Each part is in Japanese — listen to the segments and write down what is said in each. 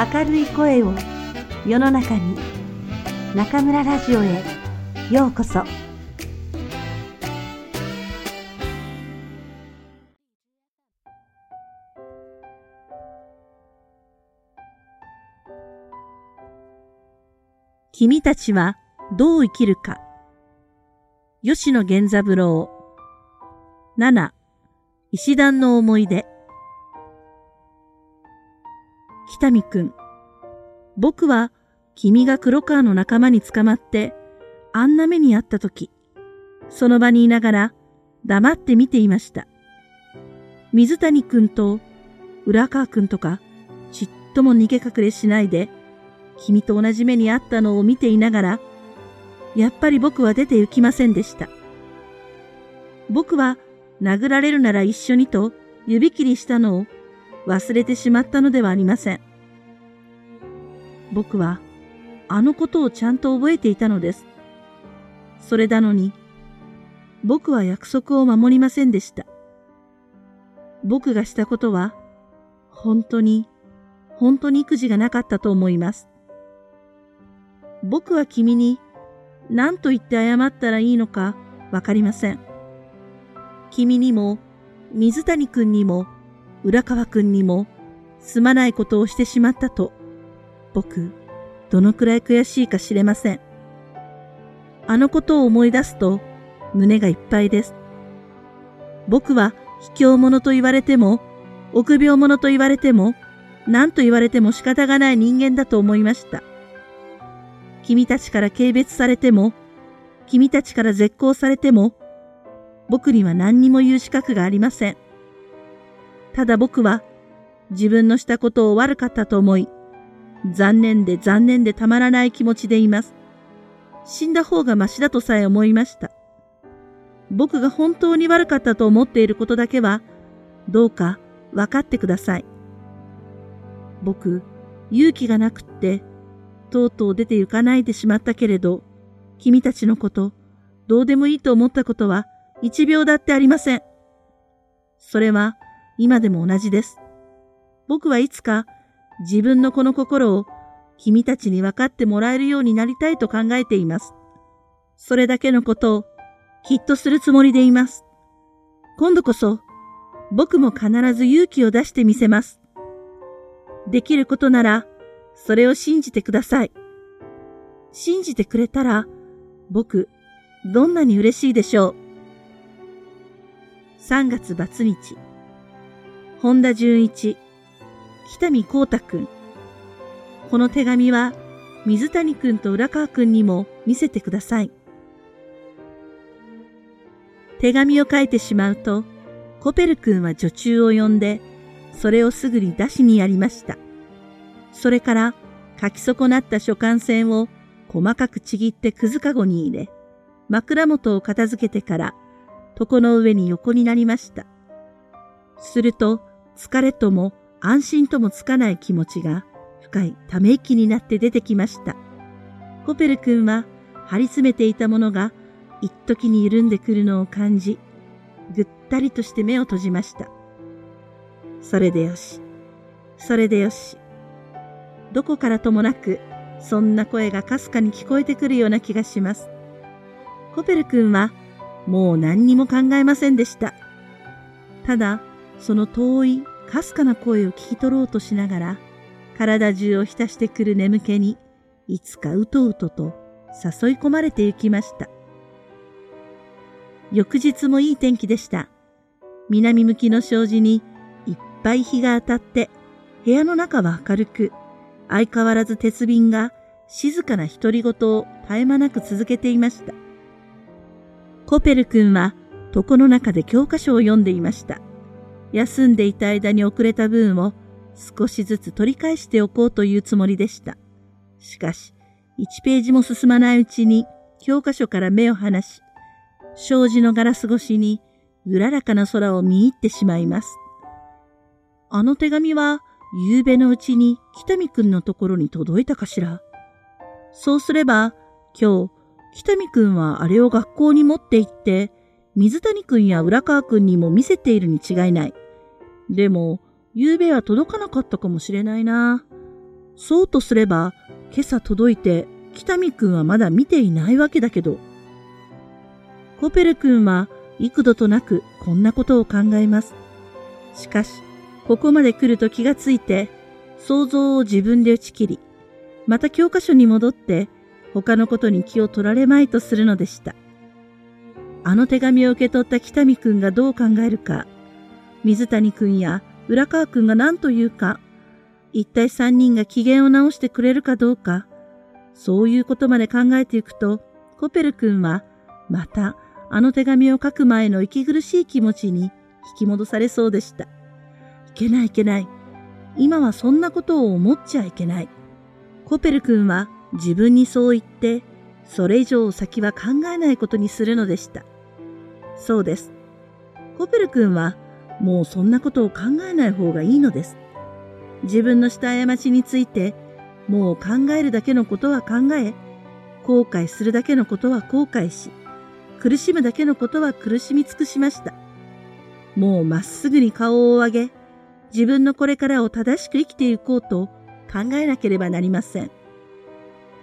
明るい声を世の中に中村ラジオへようこそ。君たちはどう生きるか。吉野源三郎。7石段の思い出。北見くん僕は君が黒川の仲間に捕まってあんな目にあった時その場にいながら黙って見ていました水谷くんと浦川くんとかちっとも逃げ隠れしないで君と同じ目にあったのを見ていながら、やっぱり僕は出て行きませんでした。僕は殴られるなら一緒にと指切りしたのを忘れてしまったのではありません。僕はあのことをちゃんと覚えていたのです。それなのに、僕は約束を守りませんでした。僕がしたことは、本当に、本当に育児がなかったと思います。僕は君に何と言って謝ったらいいのかわかりません。君にも、水谷くんにも、浦川くんにも、すまないことをしてしまったと、僕、どのくらい悔しいか知れません。あのことを思い出すと、胸がいっぱいです。僕は、卑怯者と言われても、臆病者と言われても、何と言われても仕方がない人間だと思いました。君たちから軽蔑されても、君たちから絶交されても、僕には何にも言う資格がありません。ただ僕は自分のしたことを悪かったと思い、残念で残念でたまらない気持ちでいます。死んだ方がましだとさえ思いました。僕が本当に悪かったと思っていることだけは、どうか分かってください。僕、勇気がなくって、とうとう出て行かないでしまったけれど、君たちのこと、どうでもいいと思ったことは一秒だってありません。それは今でも同じです。僕はいつか自分のこの心を君たちに分かってもらえるようになりたいと考えています。それだけのことをきっとするつもりでいます。今度こそ僕も必ず勇気を出してみせます。できることならそれを信じてください。信じてくれたら、僕、どんなに嬉しいでしょう。3月バツ日。本田純一、北見光太くん。この手紙は、水谷くんと浦川くんにも見せてください。手紙を書いてしまうと、コペル君は女中を呼んで、それをすぐに出しにやりました。それから書き損なった書簡線を細かくちぎってくずかごに入れ、枕元を片付けてから床の上に横になりました。すると疲れとも安心ともつかない気持ちが深いため息になって出てきました。コペル君は張り詰めていたものが一時に緩んでくるのを感じ、ぐったりとして目を閉じました。それでよし。それでよし。どこからともなく、そんな声がかすかに聞こえてくるような気がします。コペル君は、もう何にも考えませんでした。ただ、その遠い、かすかな声を聞き取ろうとしながら、体中を浸してくる眠気に、いつかうとうとと誘い込まれて行きました。翌日もいい天気でした。南向きの障子にいっぱい日が当たって、部屋の中は明るく、相変わらず鉄瓶が静かな独り言を絶え間なく続けていました。コペル君は床の中で教科書を読んでいました。休んでいた間に遅れた分を少しずつ取り返しておこうというつもりでした。しかし、1ページも進まないうちに教科書から目を離し、障子のガラス越しにうららかな空を見入ってしまいます。あの手紙は夕べのうちに北見くんのところに届いたかしら。そうすれば、今日、北見くんはあれを学校に持って行って、水谷くんや浦川くんにも見せているに違いない。でも、夕べは届かなかったかもしれないな。そうとすれば、今朝届いて北見くんはまだ見ていないわけだけど。コペル君は幾度となくこんなことを考えます。しかし、ここまで来ると気がついて、想像を自分で打ち切り、また教科書に戻って他のことに気を取られまいとするのでした。あの手紙を受け取った北見くんがどう考えるか、水谷くんや浦川くんが何と言うか、一体三人が機嫌を直してくれるかどうか、そういうことまで考えていくと、コペル君は、また、あの手紙を書く前の息苦しい気持ちに引き戻されそうでした。いけないいけない。今はそんなことを思っちゃいけない。コペル君は自分にそう言って、それ以上先は考えないことにするのでした。そうです。コペル君はもうそんなことを考えない方がいいのです。自分のした過ちについてもう考えるだけのことは考え、後悔するだけのことは後悔し、苦しむだけのことは苦しみ尽くしました。もうまっすぐに顔を上げ、自分のこれからを正しく生きていこうと考えなければなりません。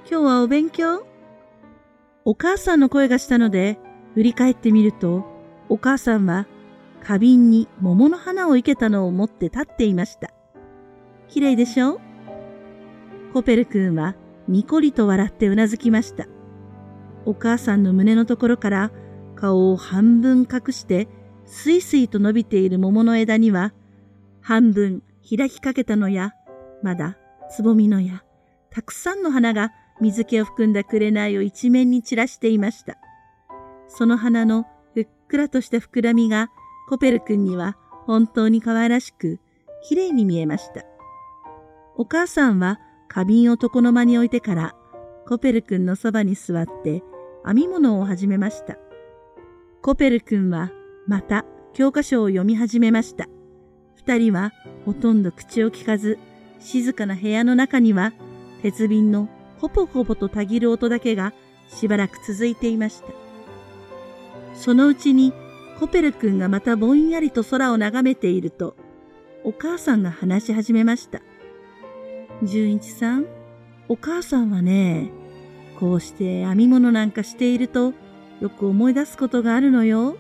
今日はお勉強？お母さんの声がしたので、振り返ってみると、お母さんは花瓶に桃の花を生けたのを持って立っていました。綺麗でしょ？うコペル君はにこりと笑ってうなずきました。お母さんの胸のところから顔を半分隠してスイスイと伸びている桃の枝には半分開きかけたのやまだつぼみのやたくさんの花が水気を含んだ紅を一面に散らしていました。その花のふっくらとした膨らみがコペル君には本当に可愛らしく綺麗に見えました。お母さんは花瓶を床の間に置いてからコペル君のそばに座って編み物を始めました。コペル君はまた教科書を読み始めました。二人はほとんど口を聞かず、静かな部屋の中には鉄瓶のほぽほぽとたぎる音だけがしばらく続いていました。そのうちにコペル君がまたぼんやりと空を眺めていると、お母さんが話し始めました。純一さん、お母さんはね、こうして編み物なんかしているとよく思い出すことがあるのよ。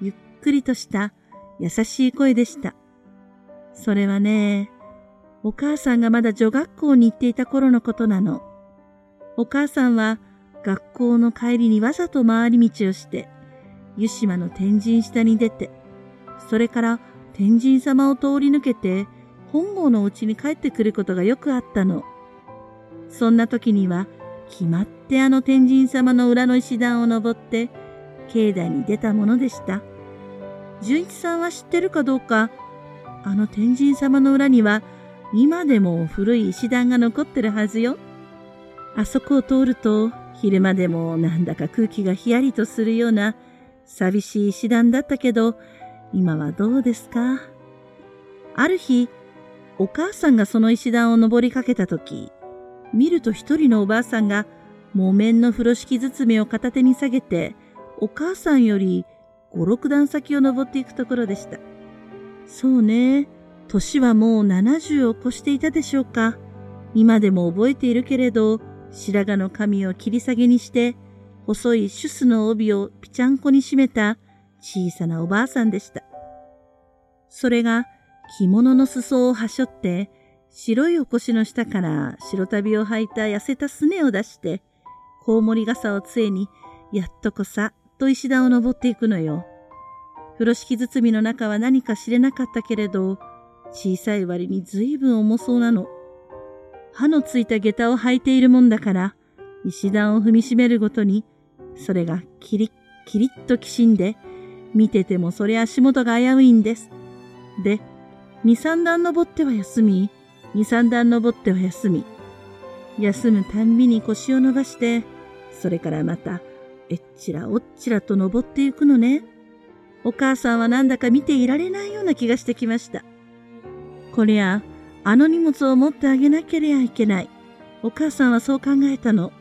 ゆっくりとした優しい声でした。それはね、お母さんがまだ女学校に行っていた頃のことなの。お母さんは学校の帰りにわざと回り道をして、湯島の天神下に出て、それから天神様を通り抜けて本郷のお家に帰ってくることがよくあったの。そんな時には、決まってあの天神様の裏の石段を登って、境内に出たものでした。純一さんは知ってるかどうか、あの天神様の裏には、今でも古い石段が残ってるはずよ。あそこを通ると、昼間でもなんだか空気がひやりとするような、寂しい石段だったけど、今はどうですか？ある日、お母さんがその石段を登りかけたとき、見ると一人のおばあさんが木綿の風呂敷包みを片手に下げて、お母さんより五六段先を登っていくところでした。そうね、年はもう70を越していたでしょうか。今でも覚えているけれど、白髪の髪を切り下げにして、細いシュスの帯をぴちゃんこに締めた小さなおばあさんでした。それが着物の裾をはしょって、白いお腰の下から白旅を履いた痩せたすねを出して、コウモリ傘を杖に、やっとこさ、と石段を登っていくのよ。風呂敷包みの中は何か知れなかったけれど、小さい割に随分重そうなの。歯のついた下駄を履いているもんだから、石段を踏みしめるごとに、それがキリッキリッときしんで、見ててもそれ足元が危ういんです。で、二三段登っては休み、二三段登っては休み。休むたんびに腰を伸ばして、それからまた、えっちらおっちらと登っていくのね。お母さんはなんだか見ていられないような気がしてきました。こりゃ、あの荷物を持ってあげなければいけない。お母さんはそう考えたの。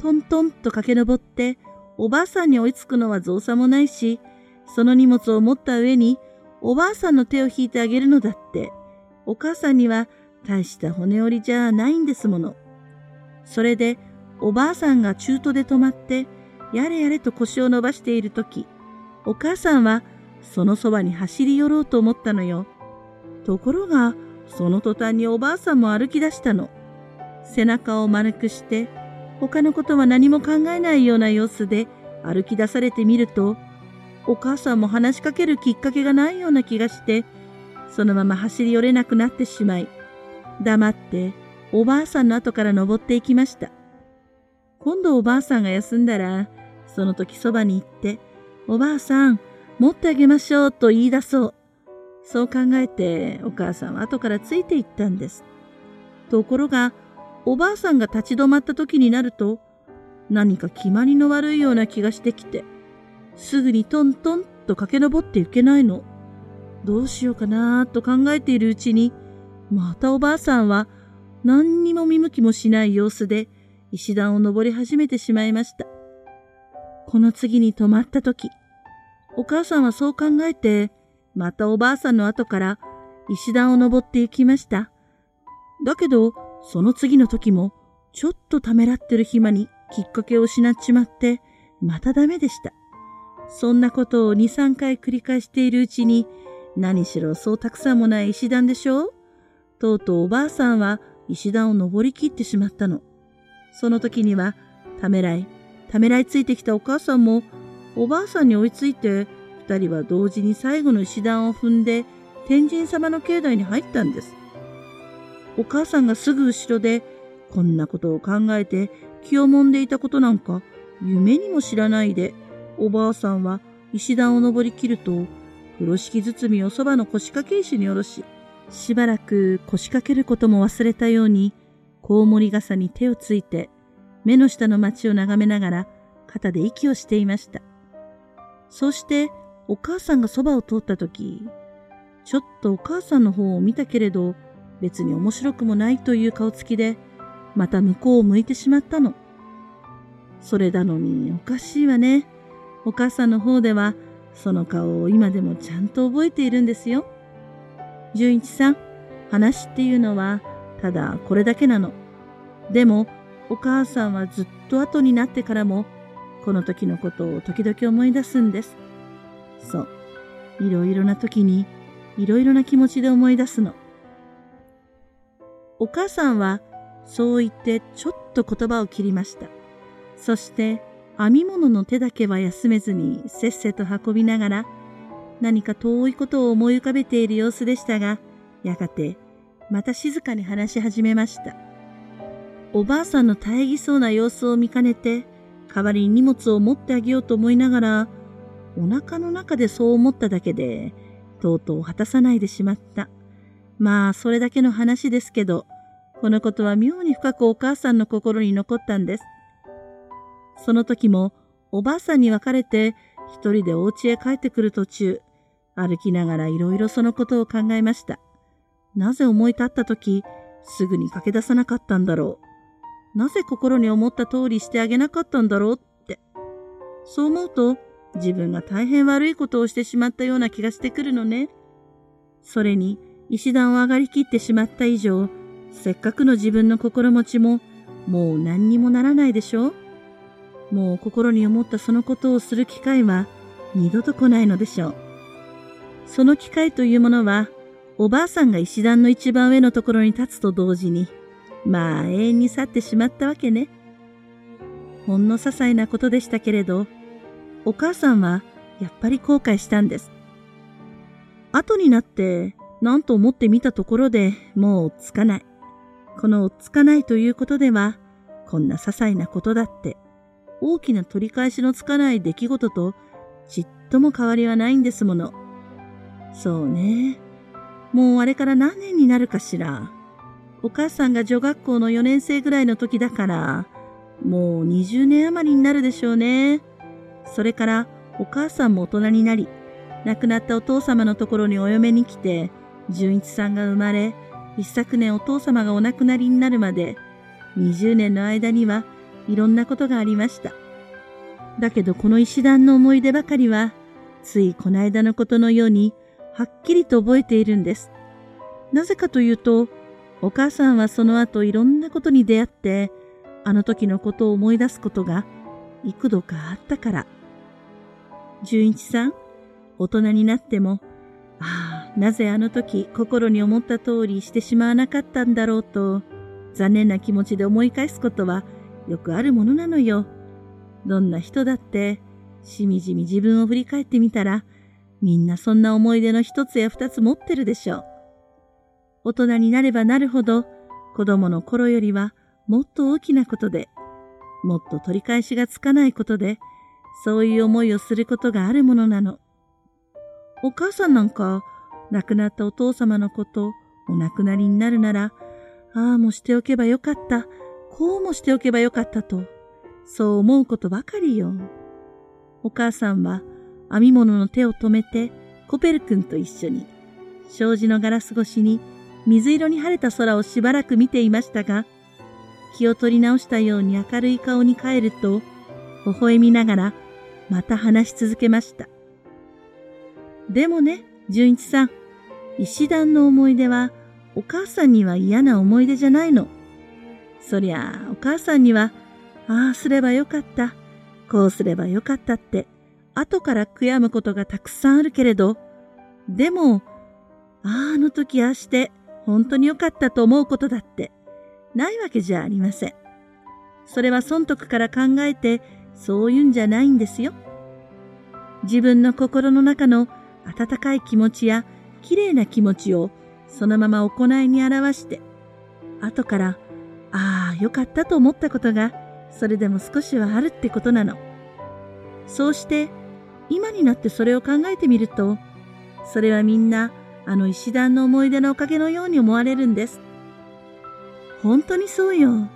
トントンと駆け上って、おばあさんに追いつくのは造作もないし、その荷物を持った上におばあさんの手を引いてあげるのだって、お母さんには大した骨折りじゃないんですもの。それで、おばあさんが中途で止まって、やれやれと腰を伸ばしているとき、お母さんはそのそばに走り寄ろうと思ったのよ。ところが、その途端におばあさんも歩き出したの。背中を丸くして、他のことは何も考えないような様子で歩き出されてみると、お母さんも話しかけるきっかけがないような気がして、そのまま走り寄れなくなってしまい、黙っておばあさんの後から登っていきました。今度おばあさんが休んだら、その時そばに行って、おばあさん、持ってあげましょうと言い出そう。そう考えてお母さんは後からついていったんです。ところが、おばあさんが立ち止まった時になると、何か決まりの悪いような気がしてきて、すぐにトントンと駆け上っていけないの。どうしようかなと考えているうちに、またおばあさんは何にも見向きもしない様子で石段を登り始めてしまいました。この次に止まった時、お母さんはそう考えて、またおばあさんの後から石段を登って行きました。だけど、その次の時も、ちょっとためらってる暇にきっかけを失っちまって、またダメでした。そんなことを2、3回繰り返しているうちに、何しろそうたくさんもない石段でしょう？とうとうおばあさんは石段を登りきってしまったの。その時には、ためらい、ためらいついてきたお母さんも、おばあさんに追いついて、二人は同時に最後の石段を踏んで、天神様の境内に入ったんです。お母さんがすぐ後ろで、こんなことを考えて気をもんでいたことなんか、夢にも知らないで、おばあさんは石段を登りきると、風呂敷包みをそばの腰掛け石に下ろし、しばらく腰掛けることも忘れたように、コウモリ傘に手をついて、目の下の町を眺めながら、肩で息をしていました。そして、お母さんがそばを通った時、ちょっとお母さんの方を見たけれど、別に面白くもないという顔つきで、また向こうを向いてしまったの。それなのにおかしいわね。お母さんの方では、その顔を今でもちゃんと覚えているんですよ。純一さん、話っていうのは、ただこれだけなの。でも、お母さんはずっと後になってからも、この時のことを時々思い出すんです。そう。いろいろな時に、いろいろな気持ちで思い出すの。お母さんは、そう言ってちょっと言葉を切りました。そして、編み物の手だけは休めずにせっせと運びながら、何か遠いことを思い浮かべている様子でしたが、やがて、また静かに話し始めました。おばあさんの大儀そうな様子を見かねて、代わりに荷物を持ってあげようと思いながら、お腹の中でそう思っただけで、とうとう果たさないでしまった。まあ、それだけの話ですけど、このことは妙に深くお母さんの心に残ったんです。その時も、おばあさんに別れて、一人でお家へ帰ってくる途中、歩きながらいろいろそのことを考えました。なぜ思い立った時、すぐに駆け出さなかったんだろう。なぜ心に思った通りしてあげなかったんだろうって。そう思うと、自分が大変悪いことをしてしまったような気がしてくるのね。それに、石段を上がりきってしまった以上、せっかくの自分の心持ちも、もう何にもならないでしょう？もう心に思ったそのことをする機会は、二度と来ないのでしょう。その機会というものは、おばあさんが石段の一番上のところに立つと同時に、まあ永遠に去ってしまったわけね。ほんの些細なことでしたけれど、お母さんはやっぱり後悔したんです。後になって何と思ってみたところでもうつかない。このつかないということでは、こんな些細なことだって大きな取り返しのつかない出来事とちっとも変わりはないんですもの。そうね。もうあれから何年になるかしら。お母さんが女学校の4年生ぐらいの時だから、もう20年余りになるでしょうね。それからお母さんも大人になり、亡くなったお父様のところにお嫁に来て、純一さんが生まれ、一昨年お父様がお亡くなりになるまで、20年の間にはいろんなことがありました。だけどこの石段の思い出ばかりは、ついこの間のことのように、はっきりと覚えているんです。なぜかというと、お母さんはその後いろんなことに出会って、あの時のことを思い出すことが幾度かあったから。純一さん、大人になっても、なぜあの時心に思った通りしてしまわなかったんだろうと、残念な気持ちで思い返すことはよくあるものなのよ。どんな人だって、しみじみ自分を振り返ってみたら、みんなそんな思い出の一つや二つ持ってるでしょう。大人になればなるほど、子供の頃よりはもっと大きなことで、もっと取り返しがつかないことで、そういう思いをすることがあるものなの。お母さんなんか、亡くなったお父様のこと、お亡くなりになるなら、ああもしておけばよかった、こうもしておけばよかったと、そう思うことばかりよ。お母さんは編み物の手を止めて、コペル君と一緒に、障子のガラス越しに水色に晴れた空をしばらく見ていましたが、気を取り直したように明るい顔に変えると、微笑みながら、また話し続けました。でもね、純一さん、石段の思い出は、お母さんには嫌な思い出じゃないの。そりゃあ、お母さんには、ああすればよかった、こうすればよかったって、後から悔やむことがたくさんあるけれど、でも、ああ、あの時ああして、本当によかったと思うことだって、ないわけじゃありません。それは損得から考えて、そういうんじゃないんですよ。自分の心の中の温かい気持ちや綺麗な気持ちをそのまま行いに表して、後から、ああ、よかったと思ったことが、それでも少しはあるってことなの。そうして、今になってそれを考えてみると、それはみんな、あの石段の思い出のおかげのように思われるんです。本当にそうよ。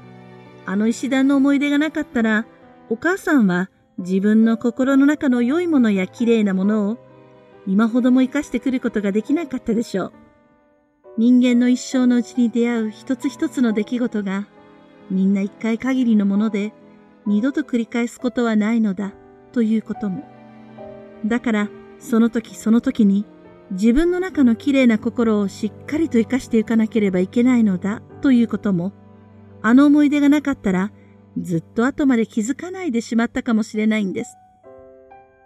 あの石段の思い出がなかったら、お母さんは自分の心の中の良いものや綺麗なものを今ほども生かしてくることができなかったでしょう。人間の一生のうちに出会う一つ一つの出来事がみんな一回限りのもので二度と繰り返すことはないのだということも。だからその時その時に自分の中の綺麗な心をしっかりと生かしていかなければいけないのだということも、あの思い出がなかったら、ずっと後まで気づかないでしまったかもしれないんです。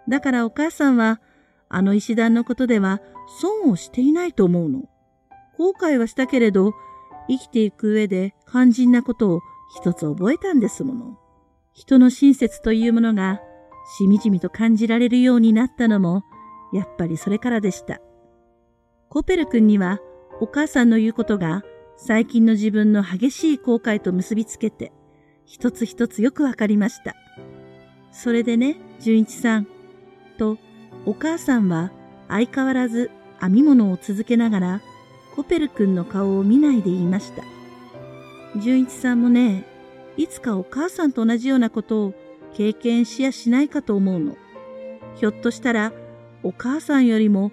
だからお母さんは、あの石段のことでは損をしていないと思うの。後悔はしたけれど、生きていく上で肝心なことを一つ覚えたんですもの。人の親切というものがしみじみと感じられるようになったのも、やっぱりそれからでした。コペル君にはお母さんの言うことが最近の自分の激しい後悔と結びつけて一つ一つよくわかりました。それでね、純一さん。と、お母さんは相変わらず編み物を続けながらコペル君の顔を見ないで言いました。純一さんもね、いつかお母さんと同じようなことを経験しやしないかと思うの。ひょっとしたらお母さんよりも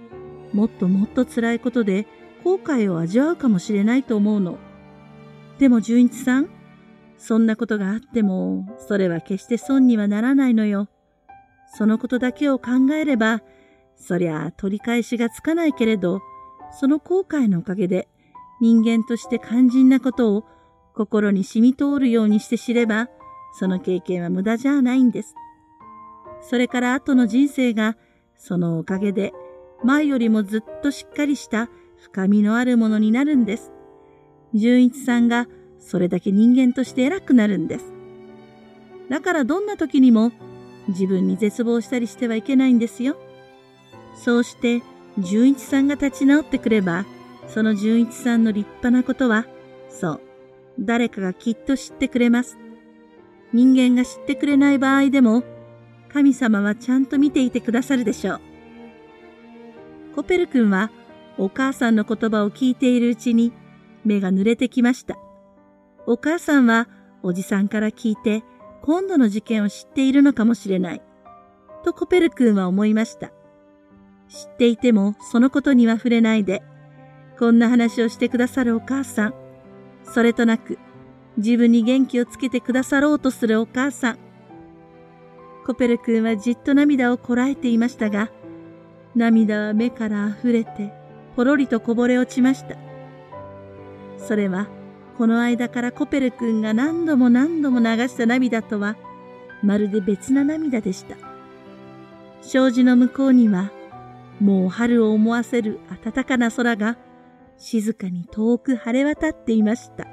もっともっと辛いことで後悔を味わうかもしれないと思うの。でも純一さん、そんなことがあっても、それは決して損にはならないのよ。そのことだけを考えれば、そりゃ取り返しがつかないけれど、その後悔のおかげで人間として肝心なことを心に染み通るようにして知れば、その経験は無駄じゃないんです。それから後の人生が、そのおかげで前よりもずっとしっかりした深みのあるものになるんです。純一さんがそれだけ人間として偉くなるんです。だからどんな時にも自分に絶望したりしてはいけないんですよ。そうして純一さんが立ち直ってくれば、その純一さんの立派なことは、そう、誰かがきっと知ってくれます。人間が知ってくれない場合でも、神様はちゃんと見ていてくださるでしょう。コペル君はお母さんの言葉を聞いているうちに目が濡れてきました。お母さんはおじさんから聞いて今度の事件を知っているのかもしれない。とコペル君は思いました。知っていてもそのことには触れないで、こんな話をしてくださるお母さん。それとなく自分に元気をつけてくださろうとするお母さん。コペル君はじっと涙をこらえていましたが、涙は目から溢れて、ぽろりとこぼれ落ちました。それはこの間からコペル君が何度も何度も流した涙とは、まるで別な涙でした。障子の向こうには、もう春を思わせる暖かな空が、静かに遠く晴れ渡っていました。